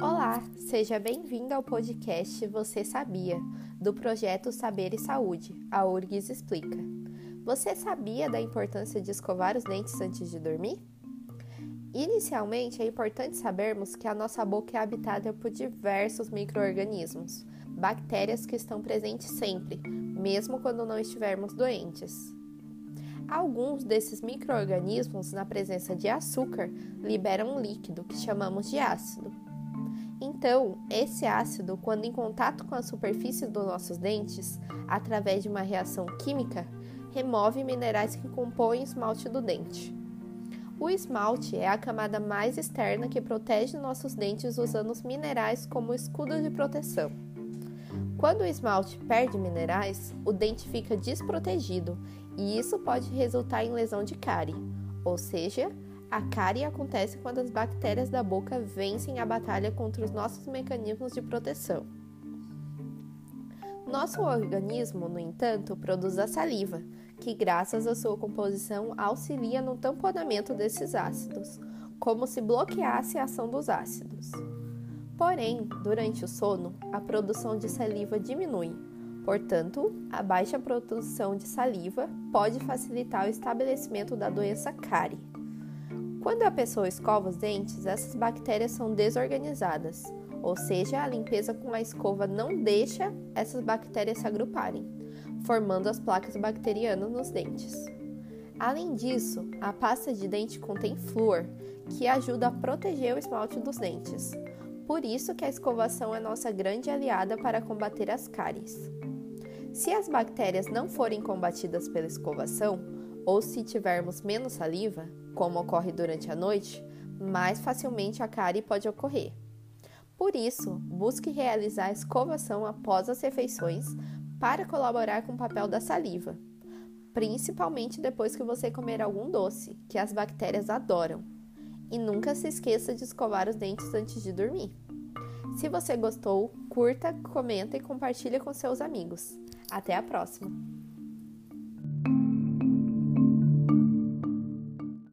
Olá, seja bem-vindo ao podcast Você Sabia, do projeto Saber e Saúde, a URGS Explica. Você sabia da importância de escovar os dentes antes de dormir? Inicialmente, é importante sabermos que a nossa boca é habitada por diversos micro-organismos, bactérias que estão presentes sempre, mesmo quando não estivermos doentes. Alguns desses micro-organismos, na presença de açúcar, liberam um líquido que chamamos de ácido. Então, esse ácido, quando em contato com a superfície dos nossos dentes, através de uma reação química, remove minerais que compõem o esmalte do dente. O esmalte é a camada mais externa que protege nossos dentes usando os minerais como escudo de proteção. Quando o esmalte perde minerais, o dente fica desprotegido e isso pode resultar em lesão de cárie, ou seja, a cárie acontece quando as bactérias da boca vencem a batalha contra os nossos mecanismos de proteção. Nosso organismo, no entanto, produz a saliva, que, graças à sua composição, auxilia no tamponamento desses ácidos, como se bloqueasse a ação dos ácidos. Porém, durante o sono, a produção de saliva diminui. Portanto, a baixa produção de saliva pode facilitar o estabelecimento da doença cárie. Quando a pessoa escova os dentes, essas bactérias são desorganizadas, ou seja, a limpeza com a escova não deixa essas bactérias se agruparem, formando as placas bacterianas nos dentes. Além disso, a pasta de dente contém flúor, que ajuda a proteger o esmalte dos dentes, por isso que a escovação é nossa grande aliada para combater as cáries. Se as bactérias não forem combatidas pela escovação, ou se tivermos menos saliva, como ocorre durante a noite, mais facilmente a cárie pode ocorrer. Por isso, busque realizar a escovação após as refeições para colaborar com o papel da saliva, principalmente depois que você comer algum doce, que as bactérias adoram. E nunca se esqueça de escovar os dentes antes de dormir. Se você gostou, curta, comenta e compartilhe com seus amigos. Até a próxima!